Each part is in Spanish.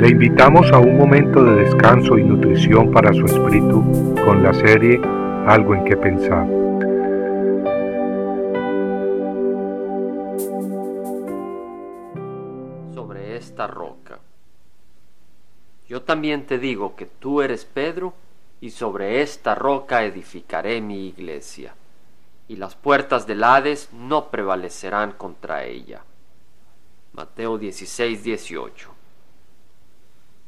Le invitamos a un momento de descanso y nutrición para su espíritu con la serie Algo en que pensar. Sobre esta roca. Yo también te digo que tú eres Pedro, y sobre esta roca edificaré mi iglesia, y las puertas del Hades no prevalecerán contra ella. Mateo 16, 18.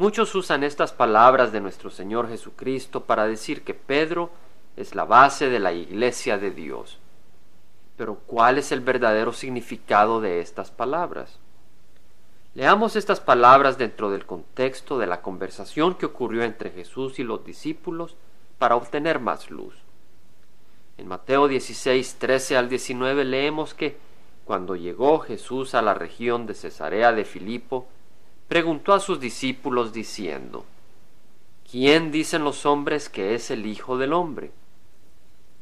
Muchos usan estas palabras de nuestro Señor Jesucristo para decir que Pedro es la base de la iglesia de Dios. Pero ¿cuál es el verdadero significado de estas palabras? Leamos estas palabras dentro del contexto de la conversación que ocurrió entre Jesús y los discípulos para obtener más luz. En Mateo 16, 13 al 19 leemos que cuando llegó Jesús a la región de Cesarea de Filipo, preguntó a sus discípulos diciendo, ¿Quién dicen los hombres que es el Hijo del Hombre?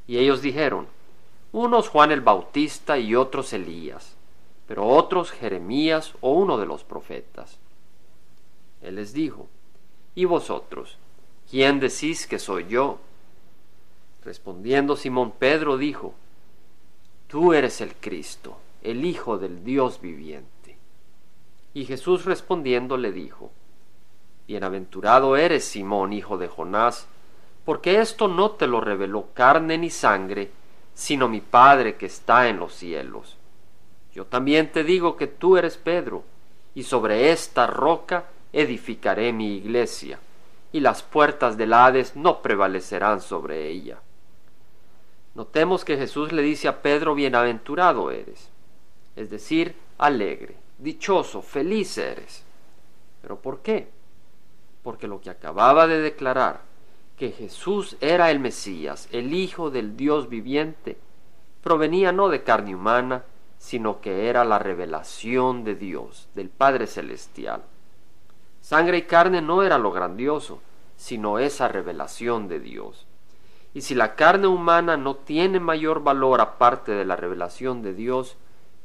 Y ellos dijeron, unos Juan el Bautista y otros Elías, pero otros Jeremías o uno de los profetas. Él les dijo, ¿y vosotros? ¿Quién decís que soy yo? Respondiendo Simón Pedro dijo, Tú eres el Cristo el Hijo del Dios viviente. Y Jesús respondiendo le dijo, Bienaventurado eres Simón, hijo de Jonás, porque esto no te lo reveló carne ni sangre, sino mi Padre que está en los cielos. Yo también te digo que tú eres Pedro, y sobre esta roca edificaré mi iglesia, y las puertas del Hades no prevalecerán sobre ella. Notemos que Jesús le dice a Pedro, bienaventurado eres es decir, alegre, dichoso, feliz eres. ¿Pero por qué? Porque lo que acababa de declarar, que Jesús era el Mesías, el Hijo del Dios viviente, provenía no de carne humana, sino que era la revelación de Dios, del Padre Celestial. Sangre y carne no era lo grandioso, sino esa revelación de Dios. Y si la carne humana no tiene mayor valor aparte de la revelación de Dios,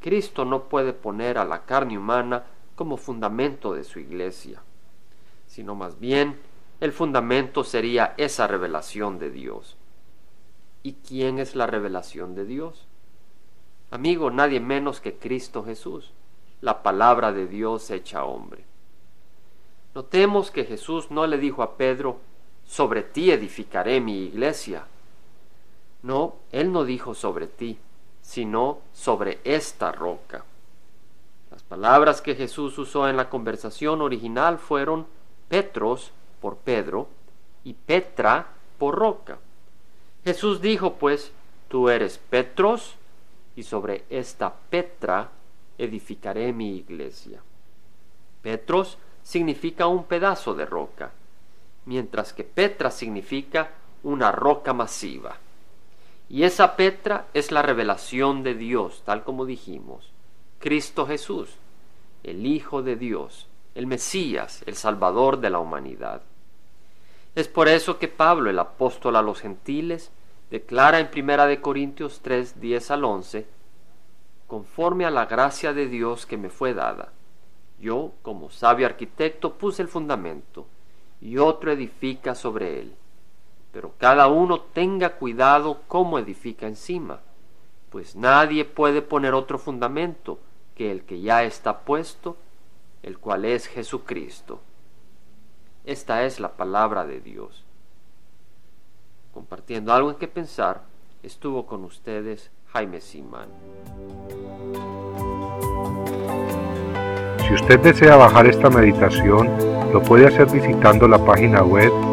Cristo no puede poner a la carne humana como fundamento de su iglesia, sino más bien el fundamento sería esa revelación de Dios. ¿Y quién es la revelación de Dios? Amigo, nadie menos que Cristo Jesús, la palabra de Dios hecha hombre. Notemos que Jesús no le dijo a Pedro, sobre ti edificaré mi iglesia. No, él no dijo sobre ti, sino sobre esta roca. Las palabras que Jesús usó en la conversación original fueron Petros por Pedro y Petra por roca. Jesús dijo pues, tú eres Petros y sobre esta Petra edificaré mi iglesia. Petros significa un pedazo de roca, mientras que Petra significa una roca masiva. Y esa Petra es la revelación de Dios, tal como dijimos. Cristo Jesús, el Hijo de Dios, el Mesías, el Salvador de la humanidad. Es por eso que Pablo, el apóstol a los gentiles, declara en Primera de Corintios 3, 10 al 11, conforme a la gracia de Dios que me fue dada. Yo, como sabio arquitecto, puse el fundamento, y otro edifica sobre él pero cada uno tenga cuidado cómo edifica encima, pues nadie puede poner otro fundamento que el que ya está puesto, el cual es Jesucristo. Esta es la palabra de Dios. Compartiendo algo en que pensar, estuvo con ustedes Jaime Simán. Si usted desea bajar esta meditación, lo puede hacer visitando la página web